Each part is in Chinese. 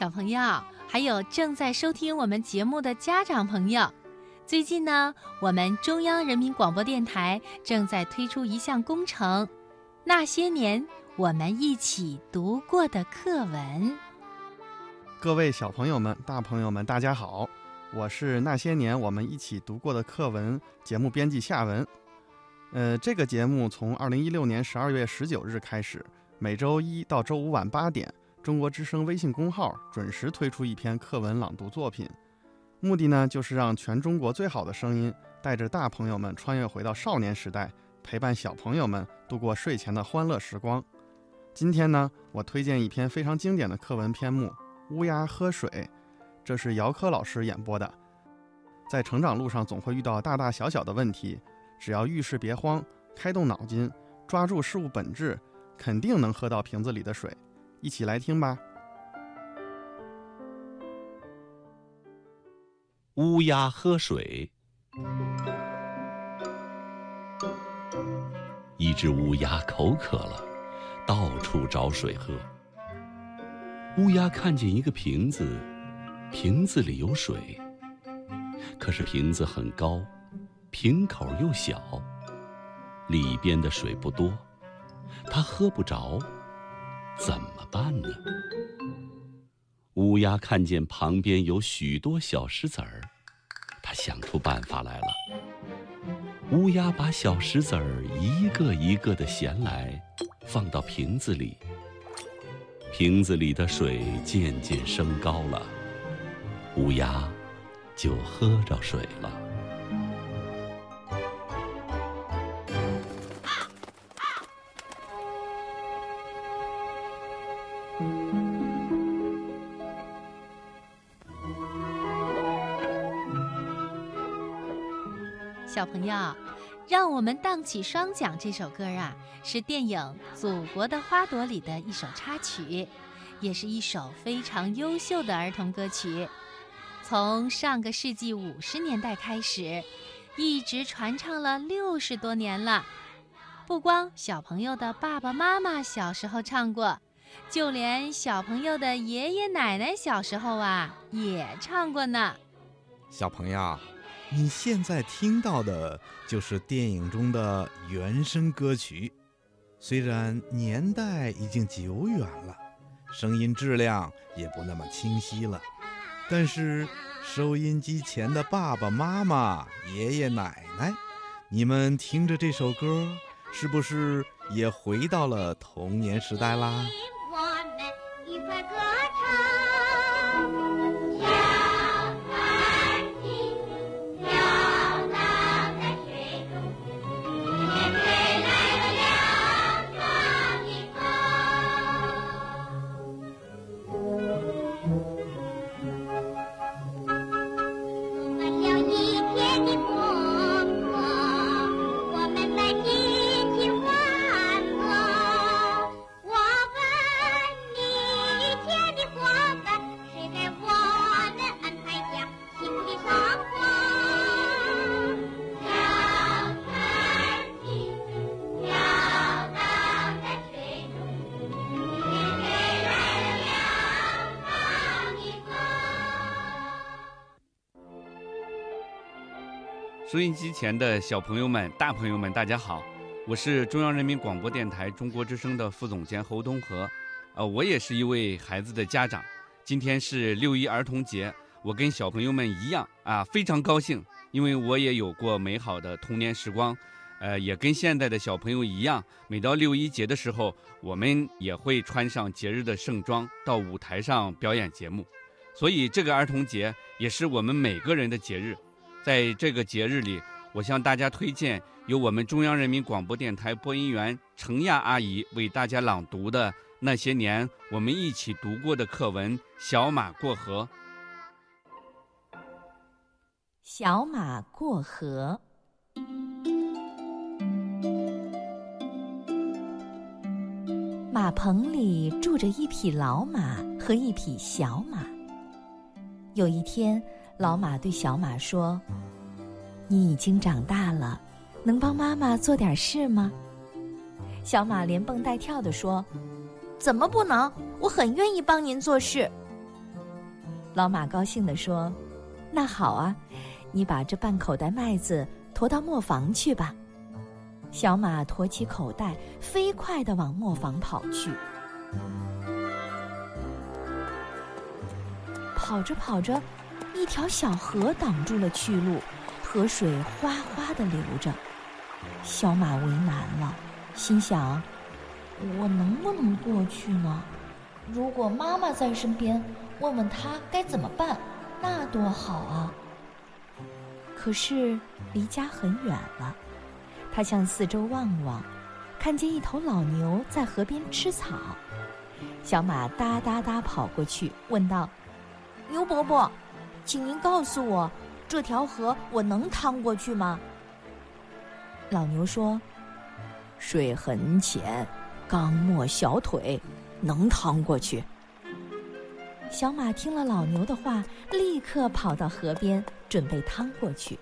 小朋友，还有正在收听我们节目的家长朋友，最近呢，我们中央人民广播电台正在推出一项工程，《那些年我们一起读过的课文》。各位小朋友们、大朋友们，大家好，我是《那些年我们一起读过的课文》节目编辑夏文。呃，这个节目从二零一六年十二月十九日开始，每周一到周五晚八点。中国之声微信公号准时推出一篇课文朗读作品，目的呢就是让全中国最好的声音带着大朋友们穿越回到少年时代，陪伴小朋友们度过睡前的欢乐时光。今天呢，我推荐一篇非常经典的课文篇目《乌鸦喝水》，这是姚科老师演播的。在成长路上总会遇到大大小小的问题，只要遇事别慌，开动脑筋，抓住事物本质，肯定能喝到瓶子里的水。一起来听吧。乌鸦喝水。一只乌鸦口渴了，到处找水喝。乌鸦看见一个瓶子，瓶子里有水，可是瓶子很高，瓶口又小，里边的水不多，它喝不着。怎么办呢？乌鸦看见旁边有许多小石子儿，它想出办法来了。乌鸦把小石子儿一个一个的衔来，放到瓶子里。瓶子里的水渐渐升高了，乌鸦就喝着水了。小朋友，让我们荡起双桨。这首歌啊，是电影《祖国的花朵》里的一首插曲，也是一首非常优秀的儿童歌曲。从上个世纪五十年代开始，一直传唱了六十多年了。不光小朋友的爸爸妈妈小时候唱过，就连小朋友的爷爷奶奶小时候啊，也唱过呢。小朋友。你现在听到的就是电影中的原声歌曲，虽然年代已经久远了，声音质量也不那么清晰了，但是收音机前的爸爸妈妈、爷爷奶奶，你们听着这首歌，是不是也回到了童年时代啦？收音机前的小朋友们、大朋友们，大家好，我是中央人民广播电台中国之声的副总监侯东河，呃，我也是一位孩子的家长。今天是六一儿童节，我跟小朋友们一样啊，非常高兴，因为我也有过美好的童年时光，呃，也跟现在的小朋友一样，每到六一节的时候，我们也会穿上节日的盛装到舞台上表演节目，所以这个儿童节也是我们每个人的节日。在这个节日里，我向大家推荐由我们中央人民广播电台播音员程亚阿姨为大家朗读的那些年我们一起读过的课文《小马过河》。小马过河，马棚里住着一匹老马和一匹小马。有一天。老马对小马说：“你已经长大了，能帮妈妈做点事吗？”小马连蹦带跳地说：“怎么不能？我很愿意帮您做事。”老马高兴地说：“那好啊，你把这半口袋麦子驮到磨坊去吧。”小马驮起口袋，飞快地往磨坊跑去。跑着跑着，一条小河挡住了去路，河水哗哗地流着。小马为难了，心想：“我能不能过去呢？如果妈妈在身边，问问她该怎么办，那多好啊！”可是离家很远了，他向四周望望，看见一头老牛在河边吃草。小马哒哒哒跑过去，问道：“牛伯伯，请您告诉我，这条河我能趟过去吗？”老牛说：“水很浅，刚没小腿，能趟过去。”小马听了老牛的话，立刻跑到河边，准备趟过去。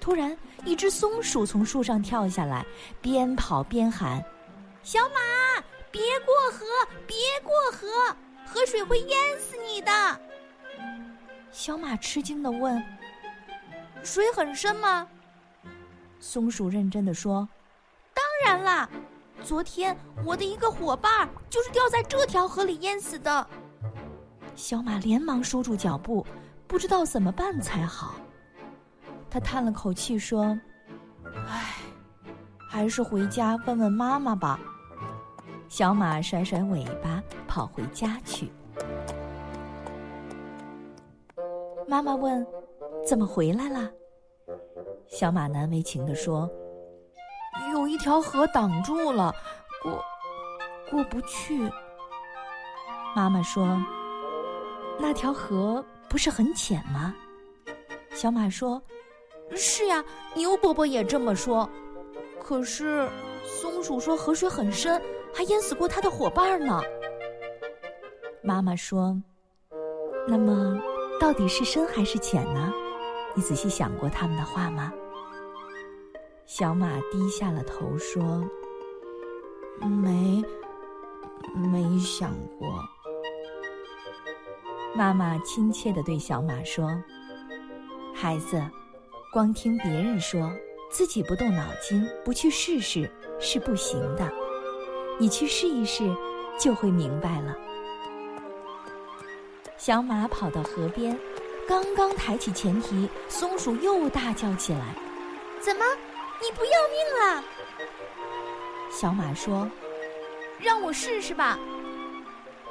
突然，一只松鼠从树上跳下来，边跑边喊：“小马，别过河，别过河，河水会淹死你的！”小马吃惊地问：“水很深吗？”松鼠认真的说：“当然啦，昨天我的一个伙伴就是掉在这条河里淹死的。”小马连忙收住脚步，不知道怎么办才好。他叹了口气说：“唉，还是回家问问妈妈吧。”小马甩甩尾巴，跑回家去。妈妈问：“怎么回来了？”小马难为情地说：“有一条河挡住了，过过不去。”妈妈说：“那条河不是很浅吗？”小马说：“是呀，牛伯伯也这么说。可是松鼠说河水很深，还淹死过他的伙伴呢。”妈妈说：“那么到底是深还是浅呢？你仔细想过他们的话吗？”小马低下了头说：“没，没想过。”妈妈亲切地对小马说：“孩子，光听别人说，自己不动脑筋，不去试试是不行的。你去试一试，就会明白了。”小马跑到河边，刚刚抬起前蹄，松鼠又大叫起来：“怎么？”你不要命了？小马说：“让我试试吧。”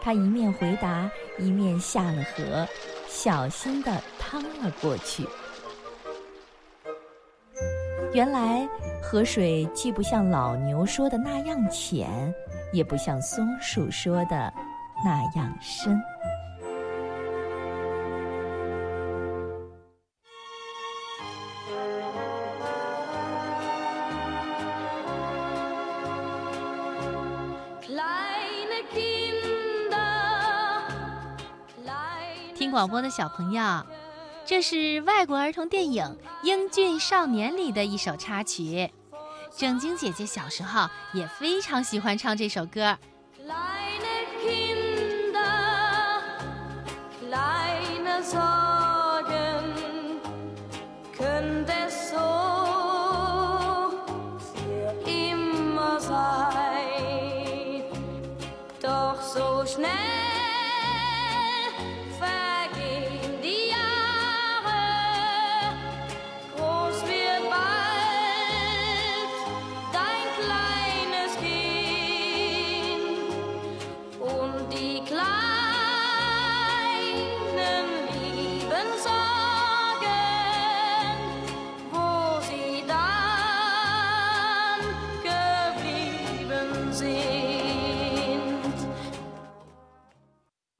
他一面回答，一面下了河，小心地趟了过去。原来河水既不像老牛说的那样浅，也不像松鼠说的那样深。广播的小朋友，这是外国儿童电影《英俊少年》里的一首插曲。正晶姐姐小时候也非常喜欢唱这首歌。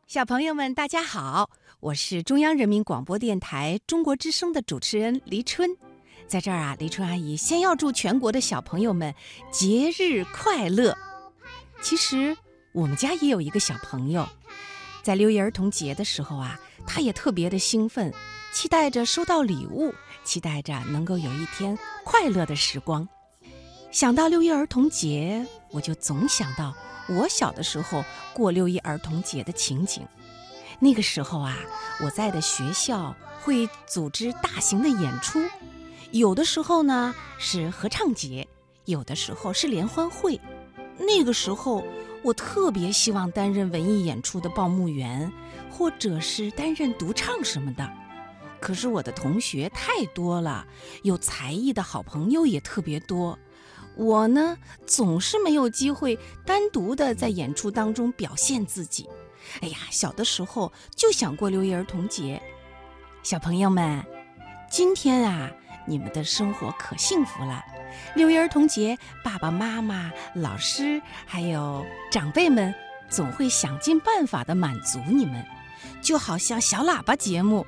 小朋友们，大家好！我是中央人民广播电台中国之声的主持人黎春，在这儿啊，黎春阿姨先要祝全国的小朋友们节日快乐。其实我们家也有一个小朋友，在六一儿童节的时候啊，他也特别的兴奋，期待着收到礼物，期待着能够有一天快乐的时光。想到六一儿童节，我就总想到。我小的时候过六一儿童节的情景，那个时候啊，我在的学校会组织大型的演出，有的时候呢是合唱节，有的时候是联欢会。那个时候，我特别希望担任文艺演出的报幕员，或者是担任独唱什么的。可是我的同学太多了，有才艺的好朋友也特别多，我呢总是没有机会单独的在演出当中表现自己。哎呀，小的时候就想过六一儿童节。小朋友们，今天啊，你们的生活可幸福了。六一儿童节，爸爸妈妈、老师还有长辈们总会想尽办法的满足你们，就好像小喇叭节目，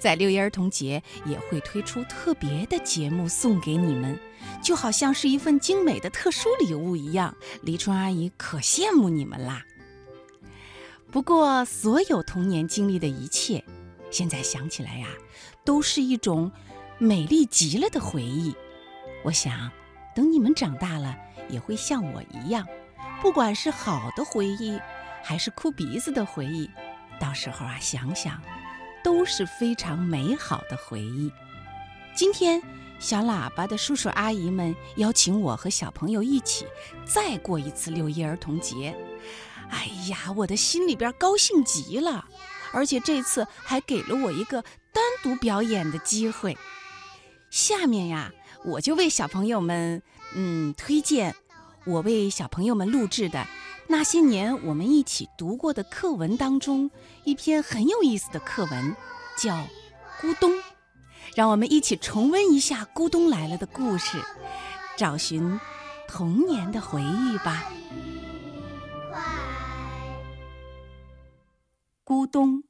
在六一儿童节也会推出特别的节目送给你们，就好像是一份精美的特殊礼物一样。黎春阿姨可羡慕你们啦。不过，所有童年经历的一切，现在想起来呀，都是一种美丽极了的回忆。我想，等你们长大了，也会像我一样，不管是好的回忆，还是哭鼻子的回忆，到时候啊，想想，都是非常美好的回忆。今天，小喇叭的叔叔阿姨们邀请我和小朋友一起再过一次六一儿童节。哎呀，我的心里边高兴极了，而且这次还给了我一个单独表演的机会。下面呀，我就为小朋友们，嗯，推荐我为小朋友们录制的那些年我们一起读过的课文当中一篇很有意思的课文，叫《咕咚》。让我们一起重温一下《咕咚来了》的故事，找寻童年的回忆吧。咕咚，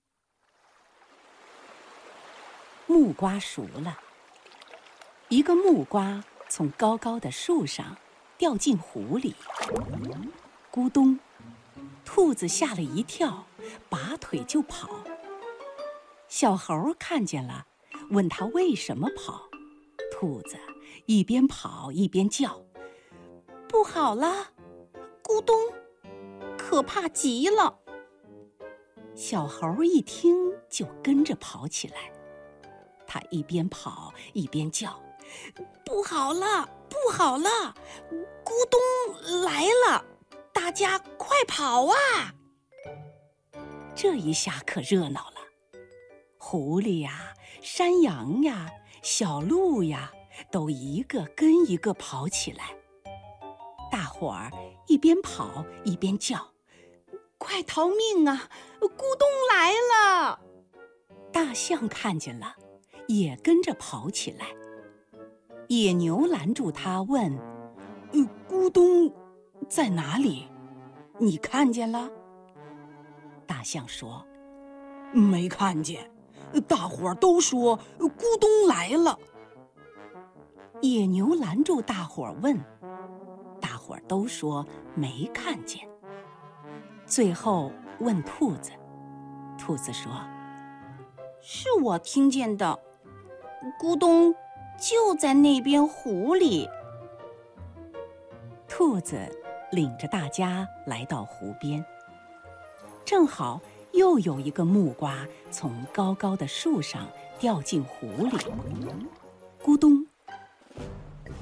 木瓜熟了。一个木瓜从高高的树上掉进湖里，咕咚，兔子吓了一跳，拔腿就跑。小猴看见了，问他为什么跑。兔子一边跑一边叫：“不好了，咕咚，可怕极了！”小猴一听，就跟着跑起来。他一边跑一边叫：“不好了，不好了，咕咚来了！大家快跑啊！”这一下可热闹了，狐狸呀、山羊呀、小鹿呀，都一个跟一个跑起来。大伙儿一边跑一边叫。快逃命啊！咕咚来了！大象看见了，也跟着跑起来。野牛拦住他，问：“呃，咕咚在哪里？你看见了？”大象说：“没看见。大伙儿都说咕咚来了。”野牛拦住大伙儿问：“大伙儿都说没看见。”最后问兔子，兔子说：“是我听见的，咕咚就在那边湖里。”兔子领着大家来到湖边，正好又有一个木瓜从高高的树上掉进湖里，咕咚！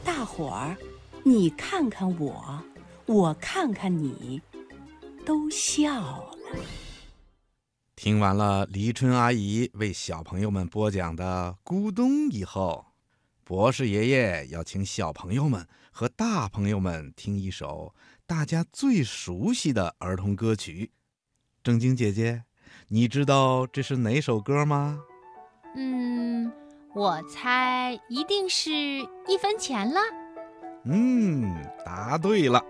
大伙儿，你看看我，我看看你。都笑了。听完了黎春阿姨为小朋友们播讲的《咕咚》以后，博士爷爷要请小朋友们和大朋友们听一首大家最熟悉的儿童歌曲。正经姐姐，你知道这是哪首歌吗？嗯，我猜一定是一分钱了。嗯，答对了，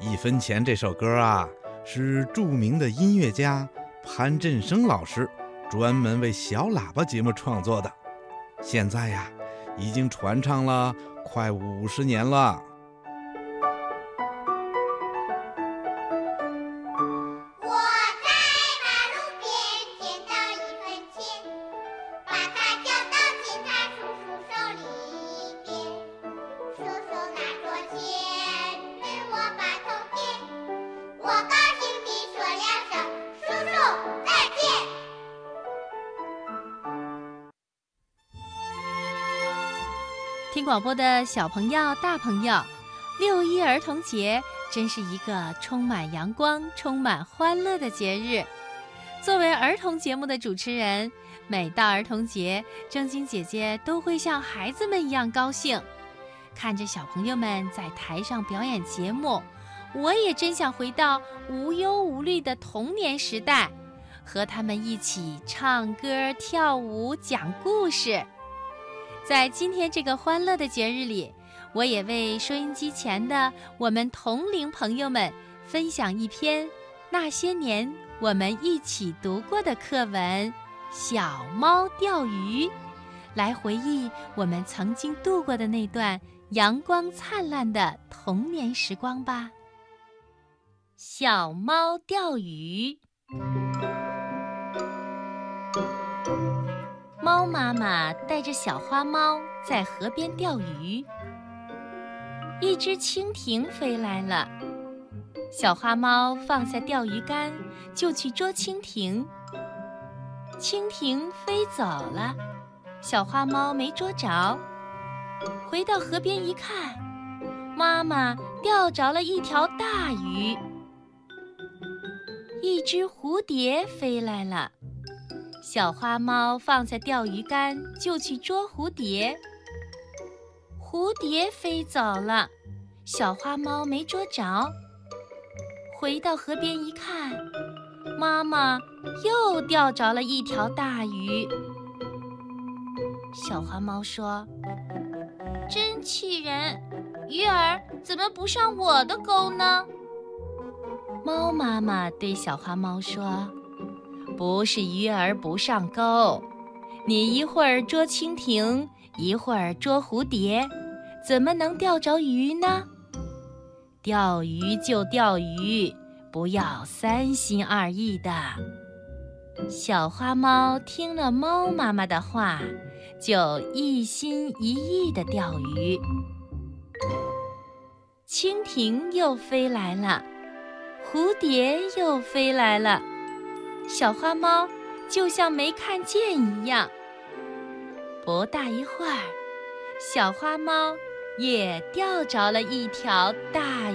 一分钱这首歌啊。是著名的音乐家潘振声老师专门为小喇叭节目创作的，现在呀，已经传唱了快五十年了。听广播的小朋友、大朋友，六一儿童节真是一个充满阳光、充满欢乐的节日。作为儿童节目的主持人，每到儿童节，正晶姐姐都会像孩子们一样高兴。看着小朋友们在台上表演节目，我也真想回到无忧无虑的童年时代，和他们一起唱歌、跳舞、讲故事。在今天这个欢乐的节日里，我也为收音机前的我们同龄朋友们分享一篇那些年我们一起读过的课文《小猫钓鱼》，来回忆我们曾经度过的那段阳光灿烂的童年时光吧。小猫钓鱼。猫妈妈带着小花猫在河边钓鱼，一只蜻蜓飞来了，小花猫放下钓鱼竿就去捉蜻蜓。蜻蜓飞走了，小花猫没捉着，回到河边一看，妈妈钓着了一条大鱼。一只蝴蝶飞来了。小花猫放下钓鱼竿就去捉蝴蝶，蝴蝶飞走了，小花猫没捉着。回到河边一看，妈妈又钓着了一条大鱼。小花猫说：“真气人，鱼儿怎么不上我的钩呢？”猫妈妈对小花猫说。不是鱼儿不上钩，你一会儿捉蜻蜓，一会儿捉蝴蝶，怎么能钓着鱼呢？钓鱼就钓鱼，不要三心二意的。小花猫听了猫妈妈的话，就一心一意的钓鱼。蜻蜓又飞来了，蝴蝶又飞来了。小花猫就像没看见一样。不大一会儿，小花猫也钓着了一条大